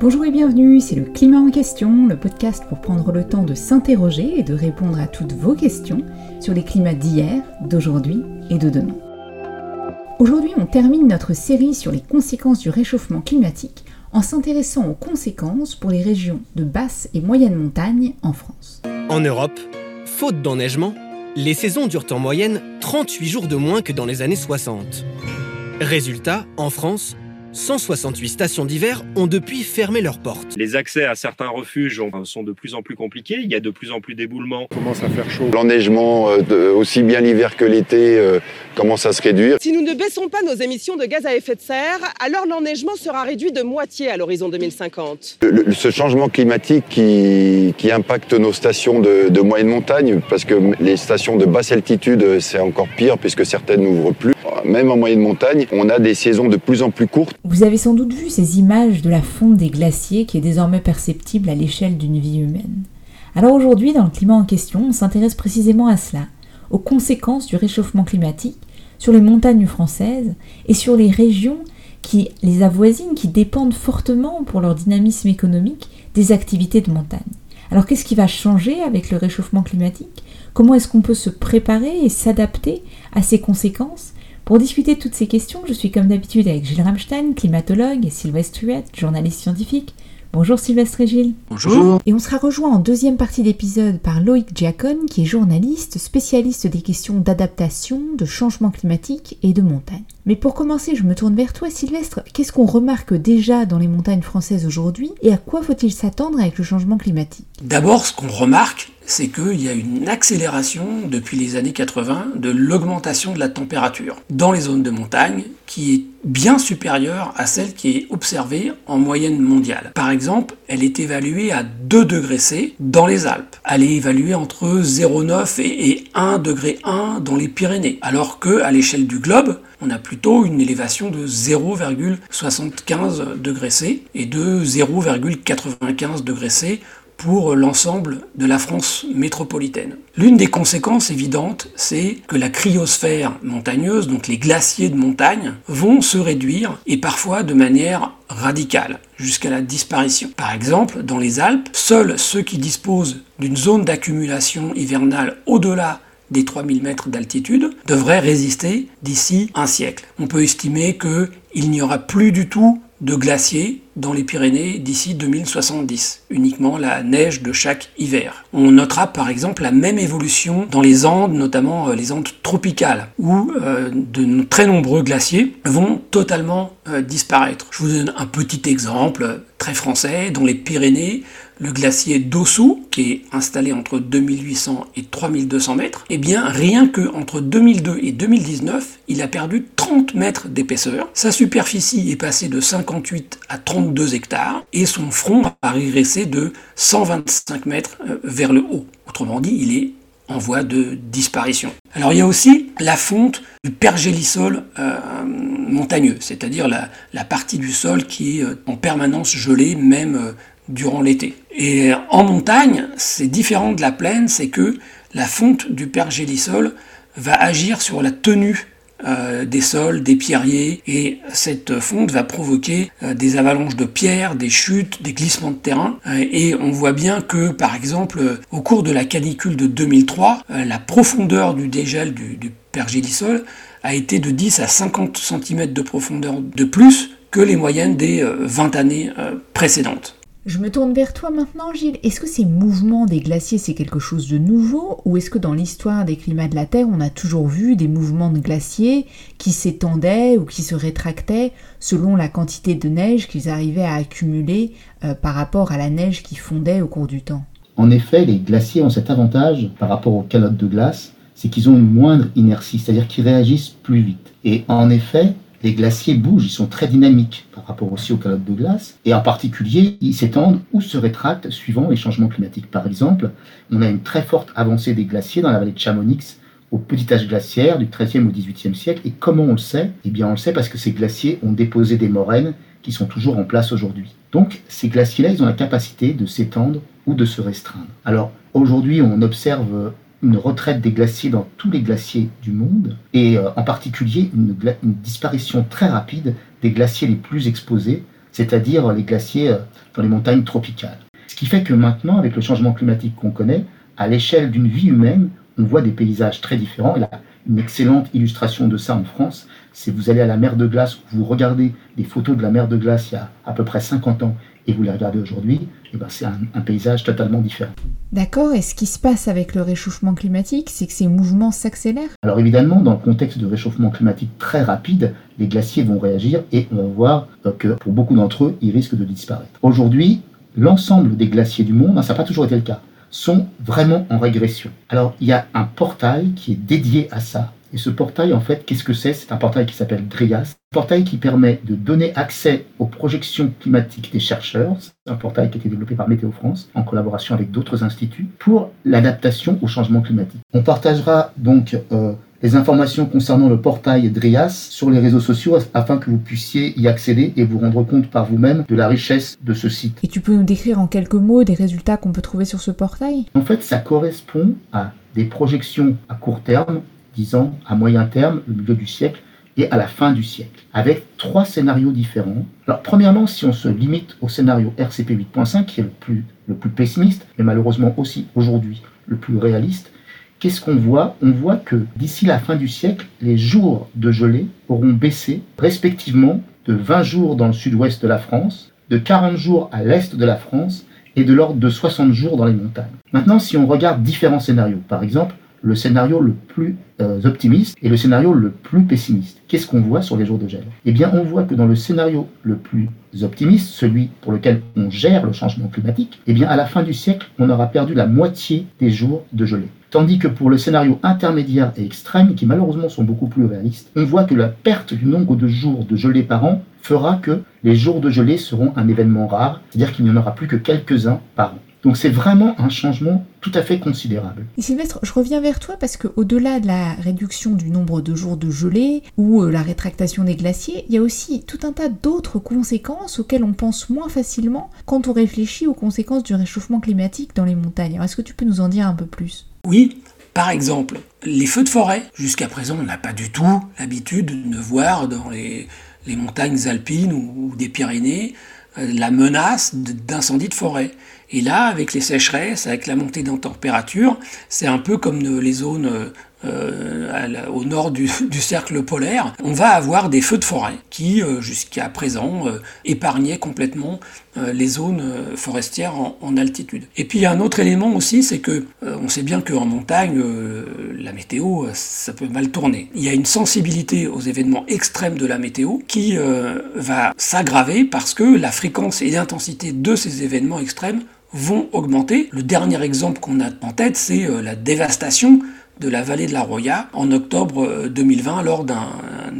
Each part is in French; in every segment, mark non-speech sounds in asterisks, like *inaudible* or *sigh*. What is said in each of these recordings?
Bonjour et bienvenue, c'est le Climat en question, le podcast pour prendre le temps de s'interroger et de répondre à toutes vos questions sur les climats d'hier, d'aujourd'hui et de demain. Aujourd'hui, on termine notre série sur les conséquences du réchauffement climatique en s'intéressant aux conséquences pour les régions de basse et moyenne montagne en France. En Europe, faute d'enneigement, les saisons durent en moyenne 38 jours de moins que dans les années 60. Résultat, en France, 168 stations d'hiver ont depuis fermé leurs portes. Les accès à certains refuges sont de plus en plus compliqués, il y a de plus en plus d'éboulements. Commence à faire chaud. L'enneigement, euh, aussi bien l'hiver que l'été, euh, commence à se réduire. Si nous ne baissons pas nos émissions de gaz à effet de serre, alors l'enneigement sera réduit de moitié à l'horizon 2050. Le- ce changement climatique qui, qui impacte nos stations de, de moyenne montagne, parce que les stations de basse altitude, euh, c'est encore pire puisque certaines n'ouvrent plus. Même en moyenne montagne, on a des saisons de plus en plus courtes. Vous avez sans doute vu ces images de la fonte des glaciers qui est désormais perceptible à l'échelle d'une vie humaine. Alors aujourd'hui, dans le climat en question, on s'intéresse précisément à cela, aux conséquences du réchauffement climatique sur les montagnes françaises et sur les régions qui les avoisinent, qui dépendent fortement pour leur dynamisme économique des activités de montagne. Alors qu'est-ce qui va changer avec le réchauffement climatique? Comment est-ce qu'on peut se préparer et s'adapter à ces conséquences? Pour discuter de toutes ces questions, je suis comme d'habitude avec Gilles Ramstein, climatologue, et Sylvestre Huette, journaliste scientifique. Bonjour Sylvestre et Gilles. Bonjour. Et on sera rejoint en deuxième partie d'épisode par Loïc Giacone, qui est journaliste, spécialiste des questions d'adaptation, de changement climatique et de montagne. Mais pour commencer, je me tourne vers toi Sylvestre. Qu'est-ce qu'on remarque déjà dans les montagnes françaises aujourd'hui et à quoi faut-il s'attendre avec le changement climatique? D'abord, ce qu'on remarque, c'est qu'il y a une accélération depuis les années 80 de l'augmentation de la température dans les zones de montagne qui est bien supérieure à celle qui est observée en moyenne mondiale. Par exemple, elle est évaluée à 2 degrés C dans les Alpes. Elle est évaluée entre 0,9 et, et 1 degré 1 dans les Pyrénées. Alors que à l'échelle du globe, on a plutôt une élévation de 0,75 degrés C et de 0,95 degrés C pour l'ensemble de la France métropolitaine. L'une des conséquences évidentes, c'est que la cryosphère montagneuse, donc les glaciers de montagne, vont se réduire et parfois de manière radicale, jusqu'à la disparition. Par exemple, dans les Alpes, seuls ceux qui disposent d'une zone d'accumulation hivernale au-delà des 3000 mètres d'altitude devraient résister d'ici un siècle. On peut estimer qu'il n'y aura plus du tout de glaciers dans les Pyrénées d'ici 2070, uniquement la neige de chaque hiver. On notera par exemple la même évolution dans les Andes, notamment euh, les Andes tropicales, où euh, de très nombreux glaciers vont totalement euh, disparaître. Je vous donne un petit exemple très français, dans les Pyrénées, le glacier d'Ossou, qui est installé entre 2800 et 3200 mètres, eh bien rien que entre 2002 et 2019, il a perdu 30 mètres d'épaisseur. Sa superficie est passée de 58 à 32 hectares et son front a régressé de 125 mètres euh, vers le haut. Autrement dit, il est en voie de disparition. Alors il y a aussi la fonte du pergélisol euh, montagneux, c'est-à-dire la, partie du sol qui est euh, en permanence gelée, même durant l'été. Et en montagne, c'est différent de la plaine, c'est que la fonte du pergélisol va agir sur la tenue euh, des sols, des pierriers, et cette fonte va provoquer euh, des avalanches de pierres, des chutes, des glissements de terrain. Euh, et on voit bien que, par exemple, au cours de la canicule de 2003, euh, la profondeur du dégel du, du pergélisol a été de 10 à 50 cm de profondeur de plus que les moyennes des euh, 20 années précédentes. Je me tourne vers toi maintenant, Gilles. Est-ce que ces mouvements des glaciers, c'est quelque chose de nouveau Ou est-ce que dans l'histoire des climats de la Terre, on a toujours vu des mouvements de glaciers qui s'étendaient ou qui se rétractaient selon la quantité de neige qu'ils arrivaient à accumuler euh, par rapport à la neige qui fondait au cours du temps? En effet, les glaciers ont cet avantage par rapport aux calottes de glace, c'est qu'ils ont une moindre inertie, c'est-à-dire qu'ils réagissent plus vite. Et en effet, les glaciers bougent, ils sont très dynamiques par rapport aussi aux calottes de glace, et en particulier, ils s'étendent ou se rétractent suivant les changements climatiques. Par exemple, on a une très forte avancée des glaciers dans la vallée de Chamonix au petit âge glaciaire du XIIIe au XVIIIe siècle. Et comment on le sait? Eh bien, on le sait parce que ces glaciers ont déposé des moraines qui sont toujours en place aujourd'hui. Donc, ces glaciers-là, ils ont la capacité de s'étendre ou de se restreindre. Alors, aujourd'hui, on observe une retraite des glaciers dans tous les glaciers du monde, et euh, en particulier une, disparition très rapide des glaciers les plus exposés, c'est-à-dire les glaciers dans les montagnes tropicales. Ce qui fait que maintenant, avec le changement climatique qu'on connaît, à l'échelle d'une vie humaine, on voit des paysages très différents. Y a une excellente illustration de ça en France. Si vous allez à la mer de glace, vous regardez des photos de la mer de glace il y a à peu près 50 ans et vous les regardez aujourd'hui, eh ben c'est un, paysage totalement différent. D'accord, et ce qui se passe avec le réchauffement climatique, c'est que ces mouvements s'accélèrent? Alors évidemment, dans le contexte de réchauffement climatique très rapide, les glaciers vont réagir et on va voir euh, que pour beaucoup d'entre eux, ils risquent de disparaître. Aujourd'hui, l'ensemble des glaciers du monde, hein, ça n'a pas toujours été le cas, sont vraiment en régression. Alors il y a un portail qui est dédié à ça, et ce portail, en fait, qu'est-ce que c'est? C'est un portail qui s'appelle DRIAS, un portail qui permet de donner accès aux projections climatiques des chercheurs. C'est un portail qui a été développé par Météo France en collaboration avec d'autres instituts pour l'adaptation au changement climatique. On partagera donc euh, les informations concernant le portail DRIAS sur les réseaux sociaux afin que vous puissiez y accéder et vous rendre compte par vous-même de la richesse de ce site. Et tu peux nous décrire en quelques mots des résultats qu'on peut trouver sur ce portail? En fait, ça correspond à des projections à court terme disons à moyen terme, le milieu du siècle, et à la fin du siècle, avec trois scénarios différents. Alors, premièrement, si on se limite au scénario RCP 8.5, qui est le plus, le plus pessimiste, mais malheureusement aussi aujourd'hui le plus réaliste, qu'est-ce qu'on voit? On voit que d'ici la fin du siècle, les jours de gelée auront baissé respectivement de 20 jours dans le sud-ouest de la France, de 40 jours à l'est de la France et de l'ordre de 60 jours dans les montagnes. Maintenant, si on regarde différents scénarios, par exemple, le scénario le plus euh, optimiste et le scénario le plus pessimiste. Qu'est-ce qu'on voit sur les jours de gel? Eh bien, on voit que dans le scénario le plus optimiste, celui pour lequel on gère le changement climatique, eh bien, à la fin du siècle, on aura perdu la moitié des jours de gelée. Tandis que pour le scénario intermédiaire et extrême, qui malheureusement sont beaucoup plus réalistes, on voit que la perte du nombre de jours de gelée par an fera que les jours de gelée seront un événement rare, c'est-à-dire qu'il n'y en aura plus que quelques-uns par an. Donc c'est vraiment un changement tout à fait considérable. Et Sylvestre, je reviens vers toi parce qu'au-delà de la réduction du nombre de jours de gelée ou euh, la rétractation des glaciers, il y a aussi tout un tas d'autres conséquences auxquelles on pense moins facilement quand on réfléchit aux conséquences du réchauffement climatique dans les montagnes. Est-ce que tu peux nous en dire un peu plus? Oui, par exemple, les feux de forêt. Jusqu'à présent, on n'a pas du tout l'habitude de voir dans les, montagnes alpines ou des Pyrénées euh, la menace d'incendie de forêt. Et là, avec les sécheresses, avec la montée des températures, c'est un peu comme les zones euh, euh, au nord *laughs* du, cercle polaire, on va avoir des feux de forêt qui, euh, jusqu'à présent, euh, épargnaient complètement les zones forestières en, altitude. Et puis il y a un autre élément aussi, c'est que on sait bien qu'en montagne, la météo, ça peut mal tourner. Il y a une sensibilité aux événements extrêmes de la météo qui va s'aggraver parce que la fréquence et l'intensité de ces événements extrêmes vont augmenter. Le dernier exemple qu'on a en tête, c'est la dévastation de la vallée de la Roya en octobre 2020 euh, lors d'un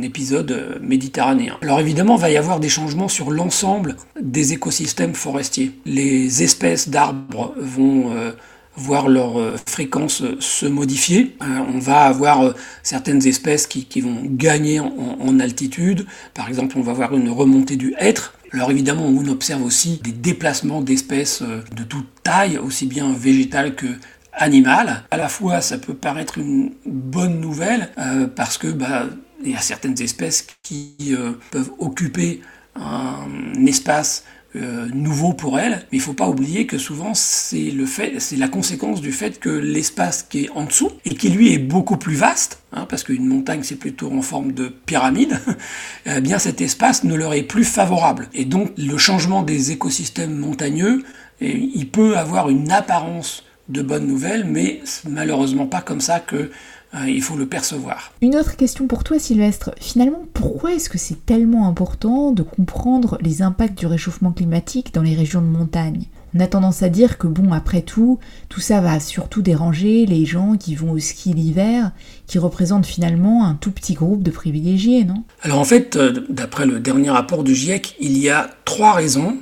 épisode euh, méditerranéen. Alors évidemment, il va y avoir des changements sur l'ensemble des écosystèmes forestiers. Les espèces d'arbres vont euh, voir leur fréquence se modifier. on va avoir certaines espèces qui, vont gagner en, altitude. Par exemple, on va avoir une remontée du hêtre. Alors évidemment, on observe aussi des déplacements d'espèces de toute taille, aussi bien végétales que animal. À la fois, ça peut paraître une bonne nouvelle euh, parce que bah, il y a certaines espèces qui euh, peuvent occuper un espace euh, nouveau pour elles, mais il ne faut pas oublier que souvent c'est la conséquence du fait que l'espace qui est en dessous et qui lui est beaucoup plus vaste, hein, parce qu'une montagne c'est plutôt en forme de pyramide, *laughs* eh bien cet espace ne leur est plus favorable. Et donc le changement des écosystèmes montagneux, il peut avoir une apparence de bonnes nouvelles, mais malheureusement pas comme ça que euh, il faut le percevoir. Une autre question pour toi Sylvestre, finalement pourquoi est-ce que c'est tellement important de comprendre les impacts du réchauffement climatique dans les régions de montagne? On a tendance à dire que bon après tout, tout ça va surtout déranger les gens qui vont au ski l'hiver, qui représentent finalement un tout petit groupe de privilégiés, non? Alors en fait, euh, d'après le dernier rapport du GIEC, il y a trois raisons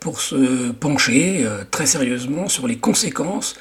pour se pencher euh, très sérieusement sur les conséquences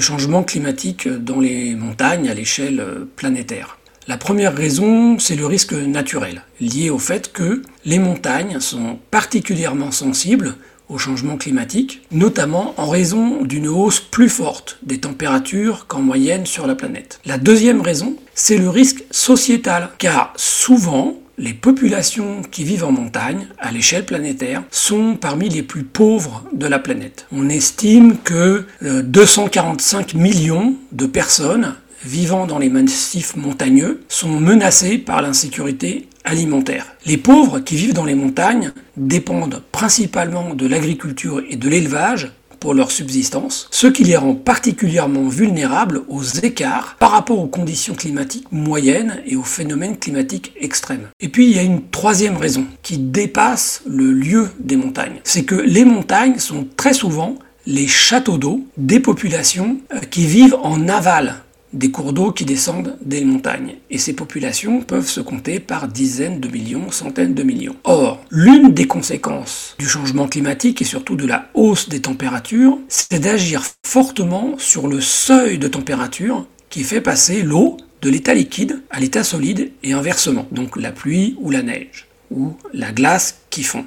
changement climatique dans les montagnes à l'échelle euh, planétaire. La première raison, c'est le risque naturel, lié au fait que les montagnes sont particulièrement sensibles au changement climatique, notamment en raison d'une hausse plus forte des températures qu'en moyenne sur la planète. La deuxième raison, c'est le risque sociétal, car souvent, les populations qui vivent en montagne, à l'échelle planétaire, sont parmi les plus pauvres de la planète. On estime que 245 euh, millions de personnes vivant dans les massifs montagneux sont menacées par l'insécurité alimentaire. Les pauvres qui vivent dans les montagnes dépendent principalement de l'agriculture et de l'élevage pour leur subsistance, ce qui les rend particulièrement vulnérables aux écarts par rapport aux conditions climatiques moyennes et aux phénomènes climatiques extrêmes. Et puis il y a une troisième raison qui dépasse le lieu des montagnes. C'est que les montagnes sont très souvent les châteaux d'eau des populations euh, qui vivent en aval des cours d'eau qui descendent des montagnes. Et ces populations peuvent se compter par dizaines de millions, centaines de millions. Or, l'une des conséquences du changement climatique et surtout de la hausse des températures, c'est d'agir fortement sur le seuil de température qui fait passer l'eau de l'état liquide à l'état solide et inversement. Donc la pluie ou la neige, ou la glace qui fond.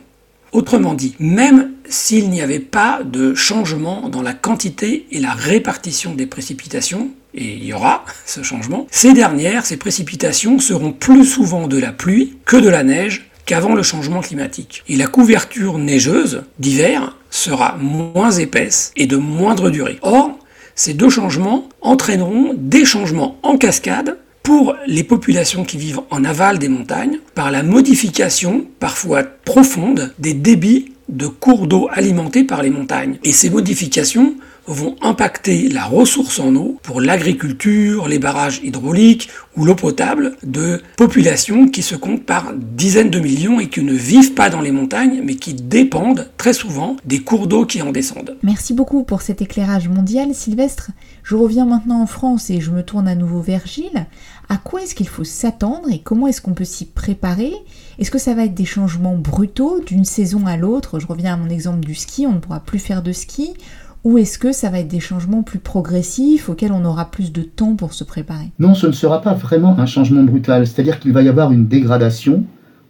Autrement dit, même s'il n'y avait pas de changement dans la quantité et la répartition des précipitations, et il y aura *laughs* ce changement, ces dernières, ces précipitations seront plus souvent de la pluie que de la neige qu'avant le changement climatique. Et la couverture neigeuse d'hiver sera moins épaisse et de moindre durée. Or, ces deux changements entraîneront des changements en cascade pour les populations qui vivent en aval des montagnes par la modification parfois profonde des débits de cours d'eau alimentés par les montagnes. Et ces modifications vont impacter la ressource en eau pour l'agriculture, les barrages hydrauliques ou l'eau potable de populations qui se comptent par dizaines de millions et qui ne vivent pas dans les montagnes mais qui dépendent très souvent des cours d'eau qui en descendent. Merci beaucoup pour cet éclairage mondial Sylvestre. Je reviens maintenant en France et je me tourne à nouveau vers Gilles. À quoi est-ce qu'il faut s'attendre et comment est-ce qu'on peut s'y préparer? Est-ce que ça va être des changements brutaux d'une saison à l'autre? Je reviens à mon exemple du ski, on ne pourra plus faire de ski ou est-ce que ça va être des changements plus progressifs auxquels on aura plus de temps pour se préparer? Non, ce ne sera pas vraiment un changement brutal. C'est-à-dire qu'il va y avoir une dégradation.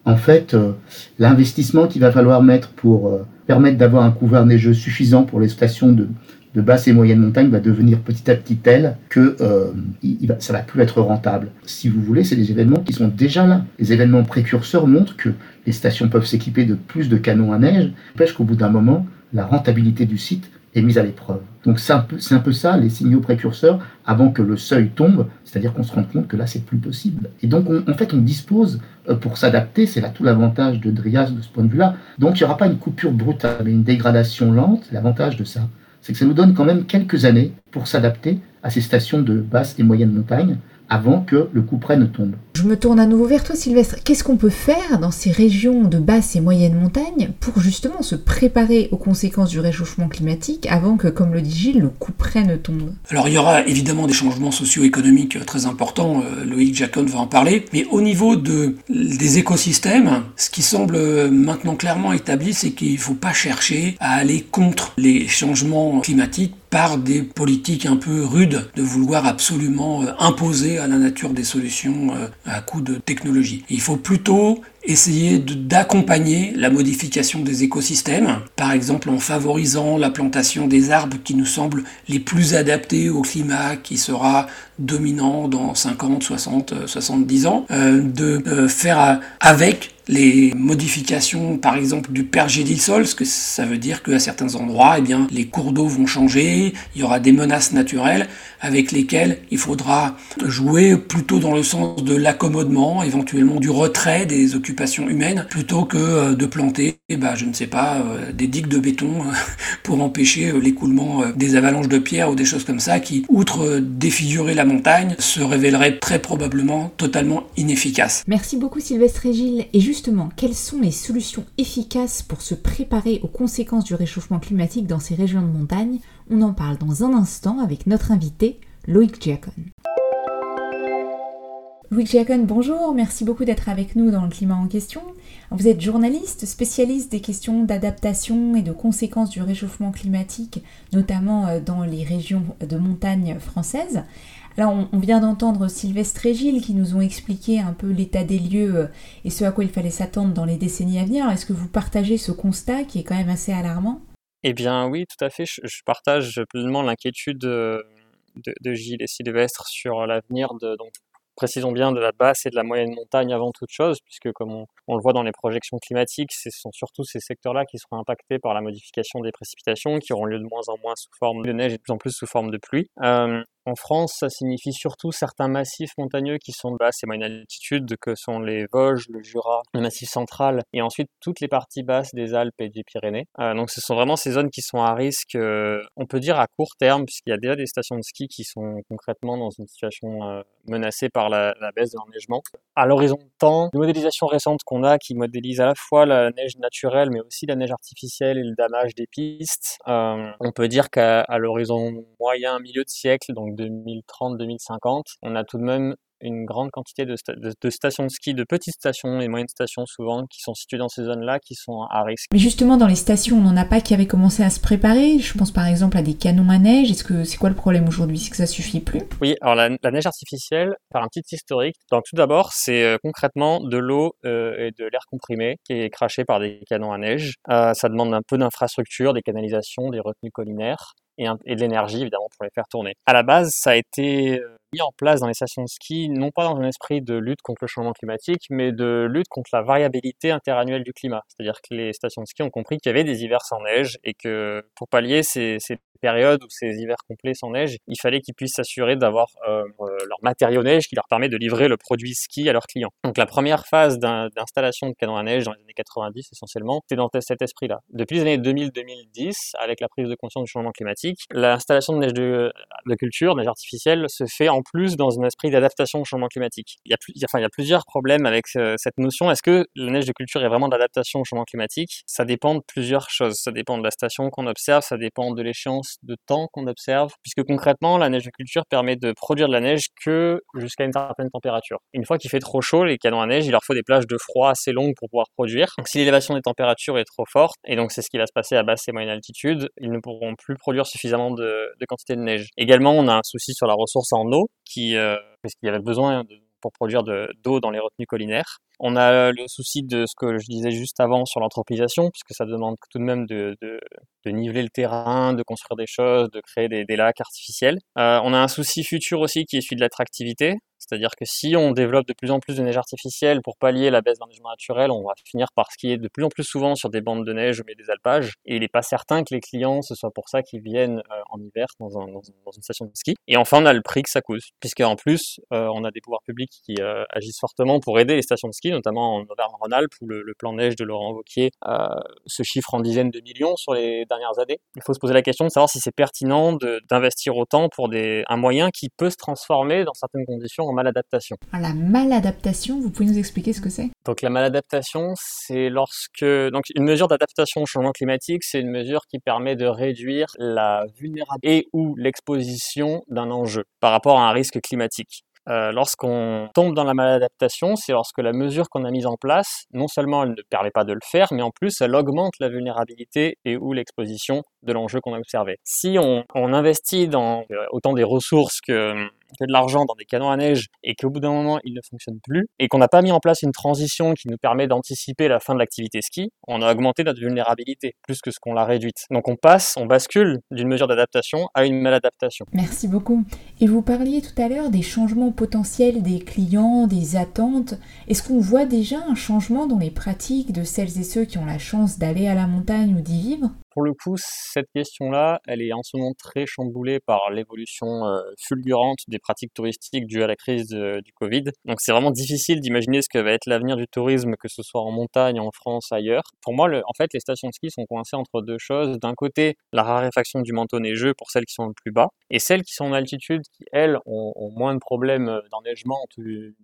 En fait, euh, l'investissement qu'il va falloir mettre pour euh, permettre d'avoir un couvert neigeux suffisant pour les stations de, basse et moyenne montagne va devenir petit à petit tel que euh, il va, ça va plus être rentable. Si vous voulez, c'est des événements qui sont déjà là. Les événements précurseurs montrent que les stations peuvent s'équiper de plus de canons à neige, n'empêche qu'au bout d'un moment, la rentabilité du site est mise à l'épreuve. Donc c'est un, peu, un peu ça, les signaux précurseurs, avant que le seuil tombe, c'est-à-dire qu'on se rende compte que là, c'est plus possible. Et donc, en fait, on dispose euh, pour s'adapter, c'est là tout l'avantage de Drias de ce point de vue-là. Donc, il n'y aura pas une coupure brutale, mais une dégradation lente. L'avantage de ça, c'est que ça nous donne quand même quelques années pour s'adapter à ces stations de basse et moyenne montagne, avant que le coup près ne tombe. Je me tourne à nouveau vers toi Sylvestre. Qu'est-ce qu'on peut faire dans ces régions de basse et moyenne montagne pour justement se préparer aux conséquences du réchauffement climatique avant que, comme le dit Gilles, le coup près ne tombe? Alors il y aura évidemment des changements socio-économiques très importants, euh, Loïc Jacon va en parler, mais au niveau de, des écosystèmes, ce qui semble maintenant clairement établi, c'est qu'il ne faut pas chercher à aller contre les changements climatiques par des politiques un peu rudes de vouloir absolument euh, imposer à la nature des solutions euh, à coup de technologie. Il faut plutôt essayer d'accompagner la modification des écosystèmes, par exemple en favorisant la plantation des arbres qui nous semblent les plus adaptés au climat qui sera dominant dans 50, 60, 70 ans, euh, de faire avec les modifications, par exemple, du pergélisol, ce que ça veut dire qu'à certains endroits, eh bien, les cours d'eau vont changer, il y aura des menaces naturelles avec lesquelles il faudra jouer plutôt dans le sens de l'accommodement, éventuellement du retrait des occupations humaines, plutôt que euh, de planter, ben, je ne sais pas, euh, des digues de béton euh, *laughs* pour empêcher l'écoulement des avalanches de pierres ou des choses comme ça qui, outre défigurer la montagne, se révéleraient très probablement totalement inefficaces. Merci beaucoup Sylvestre et Gilles. Et juste justement, quelles sont les solutions efficaces pour se préparer aux conséquences du réchauffement climatique dans ces régions de montagne? On en parle dans un instant avec notre invité, Loïc Giacon. Loïc Giacon, bonjour, merci beaucoup d'être avec nous dans le climat en question. Vous êtes journaliste, spécialiste des questions d'adaptation et de conséquences du réchauffement climatique, notamment euh, dans les régions de montagne françaises. Là, on, vient d'entendre Sylvestre et Gilles qui nous ont expliqué un peu l'état des lieux euh, et ce à quoi il fallait s'attendre dans les décennies à venir. Est-ce que vous partagez ce constat qui est quand même assez alarmant? Eh bien oui, tout à fait. Je, partage pleinement l'inquiétude euh, de, Gilles et Sylvestre sur l'avenir de, donc, précisons bien de la basse et de la moyenne montagne avant toute chose, puisque comme on, le voit dans les projections climatiques, ce sont surtout ces secteurs-là qui seront impactés par la modification des précipitations, qui auront lieu de moins en moins sous forme de neige et de plus en plus sous forme de pluie. Euh, en France, ça signifie surtout certains massifs montagneux qui sont de basse et moyenne altitude, que sont les Vosges, le Jura, le Massif central, et ensuite toutes les parties basses des Alpes et des Pyrénées. Euh, donc ce sont vraiment ces zones qui sont à risque, euh, on peut dire à court terme, puisqu'il y a déjà des stations de ski qui sont concrètement dans une situation euh, menacée par la, la baisse de l'enneigement. À l'horizon de temps, une modélisation récente qu'on a qui modélise à la fois la neige naturelle, mais aussi la neige artificielle et le damage des pistes, on peut dire qu'à l'horizon moyen, milieu de siècle, donc 2030-2050, on a tout de même une grande quantité de, sta- de- de stations de ski, de petites stations et moyennes stations souvent, qui sont situées dans ces zones-là, qui sont à risque. Mais justement, dans les stations, on n'en a pas qui avaient commencé à se préparer. Je pense par exemple à des canons à neige. Est-ce que c'est quoi le problème aujourd'hui? C'est que ça suffit plus? Oui, alors la, la neige artificielle, par un petit historique. Donc tout d'abord, c'est euh, concrètement de l'eau euh, et de l'air comprimé qui est craché par des canons à neige. Euh, ça demande un peu d'infrastructure, des canalisations, des retenues collinaires et, de l'énergie évidemment pour les faire tourner. À la base, ça a été euh, mis en place dans les stations de ski, non pas dans un esprit de lutte contre le changement climatique, mais de lutte contre la variabilité interannuelle du climat. C'est-à-dire que les stations de ski ont compris qu'il y avait des hivers sans neige et que pour pallier ces, périodes ou ces hivers complets sans neige, il fallait qu'ils puissent s'assurer d'avoir euh, euh, leur matériau neige qui leur permet de livrer le produit ski à leurs clients. Donc la première phase d'installation de canons à neige dans les années 90 essentiellement, c'était dans cet esprit-là. Depuis les années 2000-2010, avec la prise de conscience du changement climatique, l'installation de neige de, de culture, neige artificielle, se fait en plus dans un esprit d'adaptation au changement climatique. Il y a, plusieurs problèmes avec cette notion. Est-ce que la neige de culture est vraiment d'adaptation au changement climatique? Ça dépend de plusieurs choses. Ça dépend de la station qu'on observe, ça dépend de l'échéance de temps qu'on observe, puisque concrètement, la neige de culture permet de produire de la neige que jusqu'à une certaine température. Une fois qu'il fait trop chaud, les canons à neige, il leur faut des plages de froid assez longues pour pouvoir produire. Donc si l'élévation des températures est trop forte, et donc c'est ce qui va se passer à basse et moyenne altitude, ils ne pourront plus produire suffisamment de quantité de neige. Également, on a un souci sur la ressource en eau, qui, euh, puisqu'il y avait besoin pour produire de- d'eau dans les retenues collinaires. On a le souci de ce que je disais juste avant sur l'anthropisation, puisque ça demande tout de même de, de, de niveler le terrain, de construire des choses, de créer des, des lacs artificiels. Euh, on a un souci futur aussi qui est celui de l'attractivité, c'est-à-dire que si on développe de plus en plus de neige artificielle pour pallier la baisse d'enneigement naturel, on va finir par skier de plus en plus souvent sur des bandes de neige mais des alpages. Et il n'est pas certain que les clients, ce soit pour ça qu'ils viennent euh, en hiver dans, un- dans un- dans une station de ski. Et enfin, on a le prix que ça coûte, puisque en plus, euh, on a des pouvoirs publics qui euh, agissent fortement pour aider les stations de ski, notamment en Auvergne-Rhône-Alpes, où le, le plan neige de Laurent Wauquiez se chiffre en dizaines de millions sur les dernières années. Il faut se poser la question de savoir si c'est pertinent d'investir autant pour un moyen qui peut se transformer dans certaines conditions en maladaptation. Ah, La maladaptation, vous pouvez nous expliquer ce que c'est? Donc la maladaptation, c'est lorsque donc une mesure d'adaptation au changement climatique, c'est une mesure qui permet de réduire la vulnérabilité et ou l'exposition d'un enjeu par rapport à un risque climatique. Euh, lorsqu'on tombe dans la maladaptation, c'est lorsque la mesure qu'on a mise en place, non seulement elle ne permet pas de le faire, mais en plus elle augmente la vulnérabilité et ou l'exposition de l'enjeu qu'on a observé. Si on, on investit dans euh, autant des ressources que, que de l'argent dans des canons à neige et qu'au bout d'un moment ils ne fonctionnent plus et qu'on n'a pas mis en place une transition qui nous permet d'anticiper la fin de l'activité ski, on a augmenté notre vulnérabilité plus que ce qu'on l'a réduite. Donc on passe, on bascule d'une mesure d'adaptation à une maladaptation. Merci beaucoup. Et vous parliez tout à l'heure des changements potentiels des clients, des attentes. Est-ce qu'on voit déjà un changement dans les pratiques de celles et ceux qui ont la chance d'aller à la montagne ou d'y vivre? Pour le coup, cette question-là, elle est en ce moment très chamboulée par l'évolution euh, fulgurante des pratiques touristiques dues à la crise de- du Covid. Donc c'est vraiment difficile d'imaginer ce que va être l'avenir du tourisme, que ce soit en montagne, en France, ailleurs. Pour moi, en fait, les stations de ski sont coincées entre deux choses. D'un côté, la raréfaction du manteau neigeux pour celles qui sont le plus bas, et celles qui sont en altitude, qui elles ont, moins de problèmes euh, d'enneigement,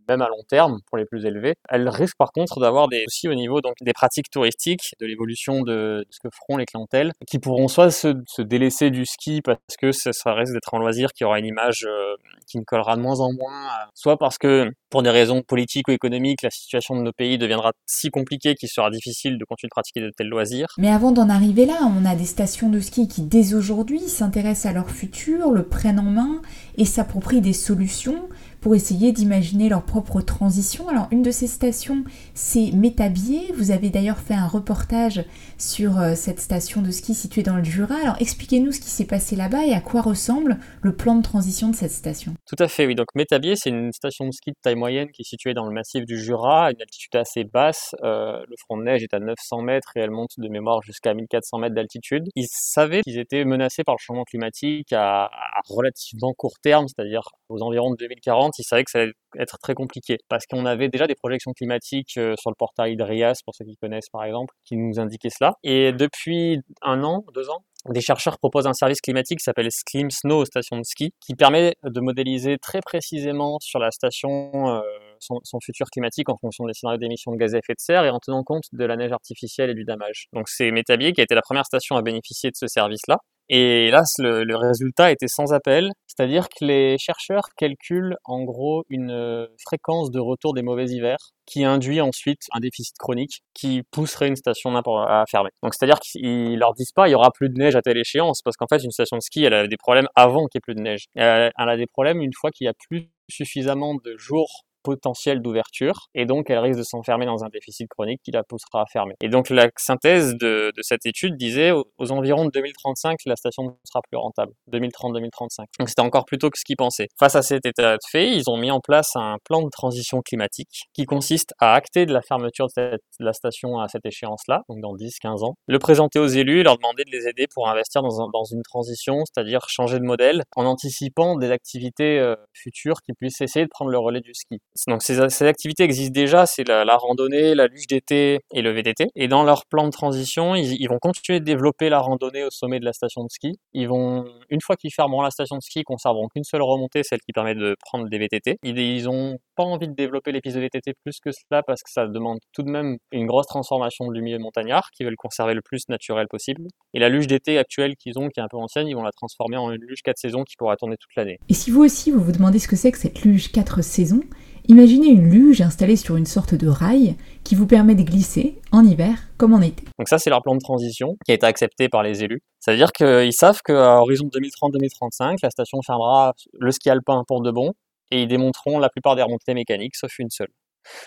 même à long terme, pour les plus élevés. Elles risquent par contre d'avoir des soucis au niveau donc des pratiques touristiques, de l'évolution de, de ce que feront les clientèles, qui pourront soit se, se délaisser du ski parce que ça, ça risque d'être un loisir qui aura une image euh, qui ne collera de moins en moins, à- soit parce que pour des raisons politiques ou économiques, la situation de nos pays deviendra si compliquée qu'il sera difficile de continuer de pratiquer de tels loisirs. Mais avant d'en arriver là, on a des stations de ski qui dès aujourd'hui s'intéressent à leur futur, le prennent en main et s'approprient des solutions pour essayer d'imaginer leur propre transition. Alors une de ces stations, c'est Métabier. Vous avez d'ailleurs fait un reportage sur euh, cette station de ski située dans le Jura. Alors expliquez-nous ce qui s'est passé là-bas et à quoi ressemble le plan de transition de cette station. Tout à fait, oui. Donc Métabier, c'est une station de ski de taille moyenne qui est située dans le massif du Jura, à une altitude assez basse. Euh, le front de neige est à 900 mètres et elle monte de mémoire jusqu'à 1400 mètres d'altitude. Ils savaient qu'ils étaient menacés par le changement climatique à, à relativement court terme, c'est-à-dire aux environs de 2040. Ils savaient que ça allait être très compliqué parce qu'on avait déjà des projections climatiques euh, sur le portail Drias, pour ceux qui connaissent par exemple, qui nous indiquaient cela. Et depuis un an, deux ans, des chercheurs proposent un service climatique qui s'appelle Skim Snow Station de ski, qui permet de modéliser très précisément sur la station euh, son, son, futur climatique en fonction des scénarios d'émissions de gaz à effet de serre et en tenant compte de la neige artificielle et du damage. Donc c'est Métabier qui a été la première station à bénéficier de ce service-là. Et le, le, résultat était sans appel, c'est-à-dire que les chercheurs calculent en gros une euh, fréquence de retour des mauvais hivers qui induit ensuite un déficit chronique qui pousserait une station à fermer. Donc c'est-à-dire qu'ils leur disent pas il y aura plus de neige à telle échéance parce qu'en fait une station de ski elle a des problèmes avant qu'il y ait plus de neige. Elle a des problèmes une fois qu'il y a plus suffisamment de jours potentiel d'ouverture et donc elle risque de s'enfermer dans un déficit chronique qui la poussera à fermer. Et donc la synthèse de, cette étude disait aux, environs de 2035 la station ne sera plus rentable. 2030-2035. Donc c'était encore plus tôt que ce qu'ils pensaient. Face à cet état de fait, ils ont mis en place un plan de transition climatique qui consiste à acter de la fermeture de, la station à cette échéance-là, donc dans 10-15 ans, le présenter aux élus et leur demander de les aider pour investir dans une transition, c'est-à-dire changer de modèle en anticipant des activités euh, futures qui puissent essayer de prendre le relais du ski. Donc ces, activités existent déjà, c'est la, randonnée, la luge d'été et le VTT. Et dans leur plan de transition, ils, vont continuer de développer la randonnée au sommet de la station de ski. Ils vont, une fois qu'ils fermeront la station de ski, ils conserveront qu'une seule remontée, celle qui permet de prendre des VTT. Ils, ils ont pas envie de développer les pistes de VTT plus que cela parce que ça demande tout de même une grosse transformation du milieu montagnard qui veulent conserver le plus naturel possible. Et la luge d'été actuelle qu'ils ont, qui est un peu ancienne, ils vont la transformer en une luge 4 saisons qui pourra tourner toute l'année. Et si vous aussi vous vous demandez ce que c'est que cette luge 4 saisons, Imaginez une luge installée sur une sorte de rail qui vous permet de glisser en hiver comme en été. Donc ça, c'est leur plan de transition qui a été accepté par les élus. C'est-à-dire qu'ils savent qu'à horizon 2030-2035, la station fermera le ski alpin pour de bon et ils démonteront la plupart des remontées mécaniques, sauf une seule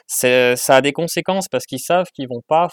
ça a des conséquences parce qu'ils savent qu'ils vont pas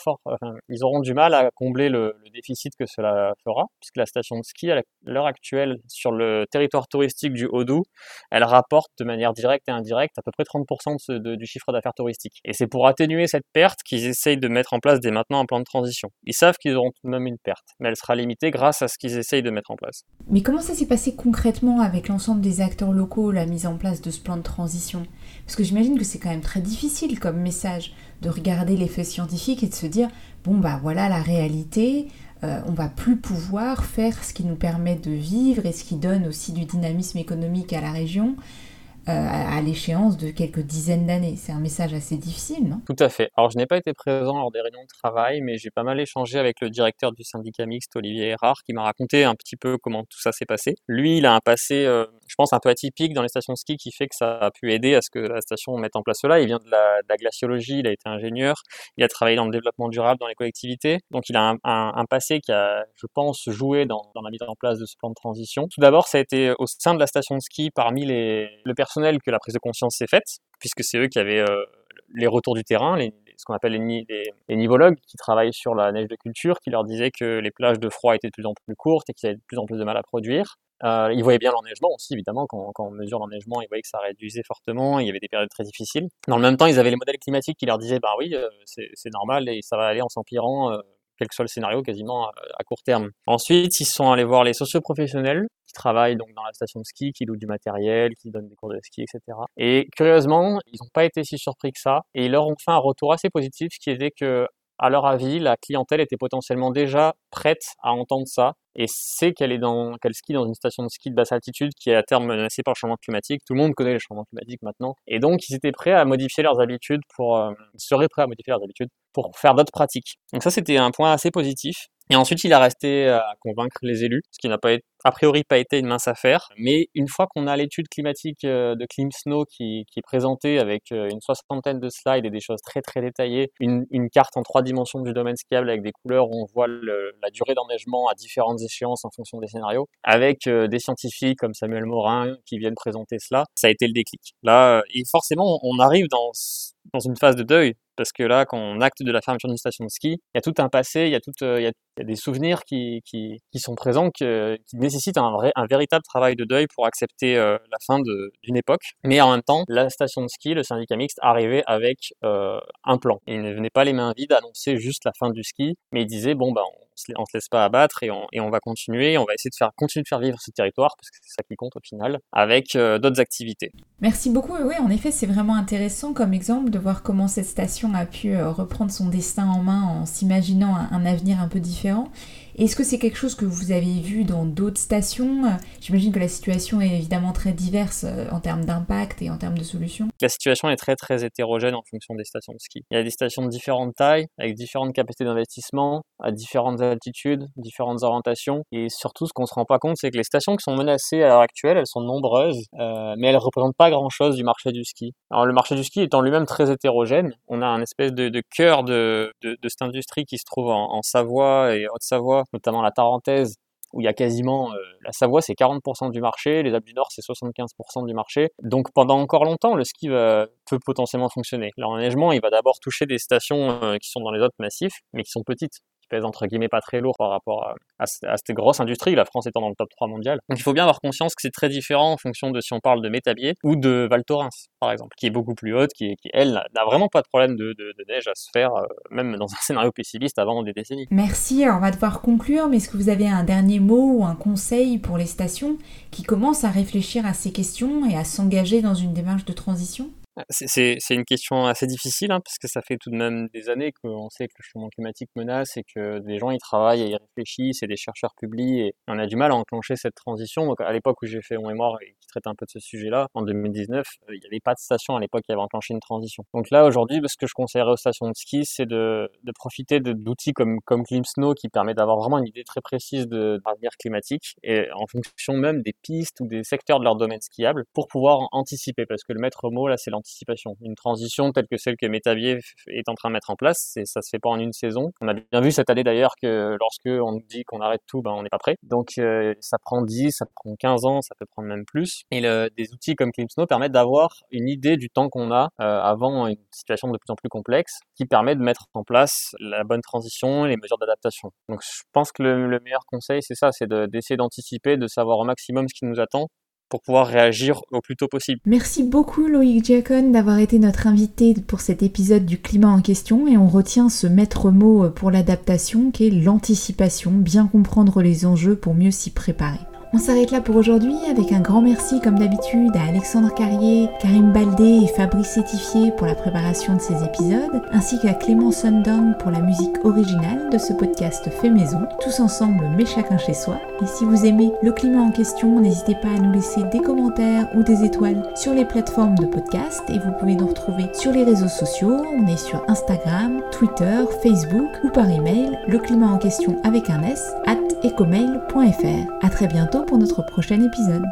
ils auront du mal à combler le, déficit que cela fera, puisque la station de ski à l'heure actuelle sur le territoire touristique du Haut-Doubs, elle rapporte de manière directe et indirecte à peu près 30% de ce, de, du chiffre d'affaires touristique. Et c'est pour atténuer cette perte qu'ils essayent de mettre en place dès maintenant un plan de transition. Ils savent qu'ils auront tout de même une perte, mais elle sera limitée grâce à ce qu'ils essayent de mettre en place. Mais comment ça s'est passé concrètement avec l'ensemble des acteurs locaux, la mise en place de ce plan de transition? Parce que j'imagine que c'est quand même très difficile comme message de regarder les faits scientifiques et de se dire bon bah voilà la réalité, euh, on va plus pouvoir faire ce qui nous permet de vivre et ce qui donne aussi du dynamisme économique à la région euh, à l'échéance de quelques dizaines d'années. C'est un message assez difficile, non? Tout à fait. Alors, je n'ai pas été présent lors des réunions de travail, mais j'ai pas mal échangé avec le directeur du syndicat mixte, Olivier Erard, qui m'a raconté un petit peu comment tout ça s'est passé. Lui, il a un passé, euh, je pense, un peu atypique dans les stations de ski qui fait que ça a pu aider à ce que la station mette en place cela. Il vient de la, glaciologie, il a été ingénieur, il a travaillé dans le développement durable dans les collectivités. Donc, il a un, passé qui a, je pense, joué dans, la mise en place de ce plan de transition. Tout d'abord, ça a été au sein de la station de ski, parmi les, le personnel que la prise de conscience s'est faite, puisque c'est eux qui avaient euh, les retours du terrain, les, ce qu'on appelle les, les, les, nivologues, qui travaillent sur la neige de culture, qui leur disaient que les plages de froid étaient de plus en plus courtes et qu'ils avaient de plus en plus de mal à produire. Euh, ils voyaient bien l'enneigement aussi, évidemment, quand, quand on mesure l'enneigement, ils voyaient que ça réduisait fortement, il y avait des périodes très difficiles. Dans le même temps, ils avaient les modèles climatiques qui leur disaient, bah oui, euh, c'est normal et ça va aller en s'empirant, euh, quel que soit le scénario, quasiment à, à court terme. Ensuite, ils sont allés voir les socioprofessionnels qui travaillent donc dans la station de ski, qui louent du matériel, qui donnent des cours de ski, etc. Et curieusement, ils n'ont pas été si surpris que ça, et ils leur ont fait un retour assez positif, qui était que, à leur avis, la clientèle était potentiellement déjà prête à entendre ça, et sait qu'elle est dans, qu'elle skie dans une station de ski de basse altitude qui est à terme menacée par le changement climatique. Tout le monde connaît le changement climatique maintenant. Et donc, ils étaient prêts à modifier leurs habitudes pour, euh, seraient prêts à modifier leurs habitudes pour faire d'autres pratiques. Donc ça, c'était un point assez positif. Et ensuite, il a resté à convaincre les élus, ce qui n'a pas été, a priori pas été une mince affaire, mais une fois qu'on a l'étude climatique euh, de ClimSnow qui, qui est présentée avec euh, une soixantaine de slides et des choses très très détaillées, une, carte en trois dimensions du domaine skiable avec des couleurs où on voit la durée d'enneigement à différentes échéances en fonction des scénarios, avec euh, des scientifiques comme Samuel Morin qui viennent présenter cela, ça a été le déclic. Là, et forcément, on arrive dans dans une phase de deuil parce que là, quand on acte de la fermeture d'une station de ski, il y a tout un passé, il y a, tout, il des souvenirs qui, qui, sont présents, qui nécessitent un, vrai, un véritable travail de deuil pour accepter euh, la fin d'une époque. Mais en même temps, la station de ski, le syndicat mixte, arrivait avec euh, un plan. Il ne venait pas les mains vides annoncer juste la fin du ski, mais il disait, bon, ben, on se laisse pas abattre et on, va continuer, on va essayer de faire, continuer de faire vivre ce territoire, parce que c'est ça qui compte au final, avec euh, d'autres activités. Merci beaucoup. Oui, en effet, c'est vraiment intéressant comme exemple de voir comment cette station a pu reprendre son destin en main en s'imaginant un avenir un peu différent. Est-ce que c'est quelque chose que vous avez vu dans d'autres stations? J'imagine que la situation est évidemment très diverse euh, en termes d'impact et en termes de solutions. La situation est très très hétérogène en fonction des stations de ski. Il y a des stations de différentes tailles, avec différentes capacités d'investissement, à différentes altitudes, différentes orientations. Et surtout, ce qu'on se rend pas compte, c'est que les stations qui sont menacées à l'heure actuelle, elles sont nombreuses, euh, mais elles représentent pas grand-chose du marché du ski. Alors le marché du ski étant lui-même très hétérogène, on a un espèce de, cœur de, de, cette industrie qui se trouve en, en Savoie et Haute-Savoie notamment la Tarentaise, où il y a quasiment euh, la Savoie c'est 40% du marché, les Alpes du Nord c'est 75% du marché. Donc pendant encore longtemps le ski peut potentiellement fonctionner. L'enneigement il va d'abord toucher des stations euh, qui sont dans les autres massifs mais qui sont petites pèse entre guillemets pas très lourd par rapport à, cette grosse industrie, la France étant dans le top 3 mondial. Donc il faut bien avoir conscience que c'est très différent en fonction de si on parle de Métabier ou de Val Thorens, par exemple, qui est beaucoup plus haute, qui, elle, n'a vraiment pas de problème de neige à se faire, euh, même dans un *laughs* scénario pessimiste avant des décennies. Merci, alors on va devoir conclure, mais est-ce que vous avez un dernier mot ou un conseil pour les stations qui commencent à réfléchir à ces questions et à s'engager dans une démarche de transition? C'est une question assez difficile, hein, parce que ça fait tout de même des années qu'on sait que le changement climatique menace et que des gens y travaillent et y réfléchissent et des chercheurs publient et on a du mal à enclencher cette transition. Donc à l'époque où j'ai fait mon mémoire et qui traite un peu de ce sujet-là, en 2019, il n'y avait pas de station à l'époque qui avait enclenché une transition. Donc là aujourd'hui, ce que je conseillerais aux stations de ski, c'est de, de, profiter d'outils comme, comme ClimSnow qui permet d'avoir vraiment une idée très précise de l'avenir climatique et en fonction même des pistes ou des secteurs de leur domaine skiable pour pouvoir anticiper parce que le maître mot là c'est Une transition telle que celle que Métavier est en train de mettre en place, ça se fait pas en une saison. On a bien vu cette année d'ailleurs que lorsque on nous dit qu'on arrête tout, ben on n'est pas prêt. Donc euh, ça prend 10, ça prend 15 ans, ça peut prendre même plus. Et des outils comme ClimSnow permettent d'avoir une idée du temps qu'on a euh, avant une situation de plus en plus complexe, qui permet de mettre en place la bonne transition et les mesures d'adaptation. Donc je pense que le meilleur conseil, c'est ça, c'est d'essayer d'anticiper, de savoir au maximum ce qui nous attend pour pouvoir réagir au plus tôt possible. Merci beaucoup Loïc Diacon d'avoir été notre invité pour cet épisode du climat en question et on retient ce maître mot pour l'adaptation qui est l'anticipation, bien comprendre les enjeux pour mieux s'y préparer. On s'arrête là pour aujourd'hui avec un grand merci comme d'habitude à Alexandre Carrier, Karim Baldé et Fabrice Sétifié pour la préparation de ces épisodes, ainsi qu'à Clément Sundown pour la musique originale de ce podcast fait maison, tous ensemble mais chacun chez soi. Et si vous aimez le climat en question, n'hésitez pas à nous laisser des commentaires ou des étoiles sur les plateformes de podcast et vous pouvez nous retrouver sur les réseaux sociaux, on est sur Instagram, Twitter, Facebook ou par email, le climat en question avec un S, at ecomail.fr. A très bientôt pour notre prochain épisode.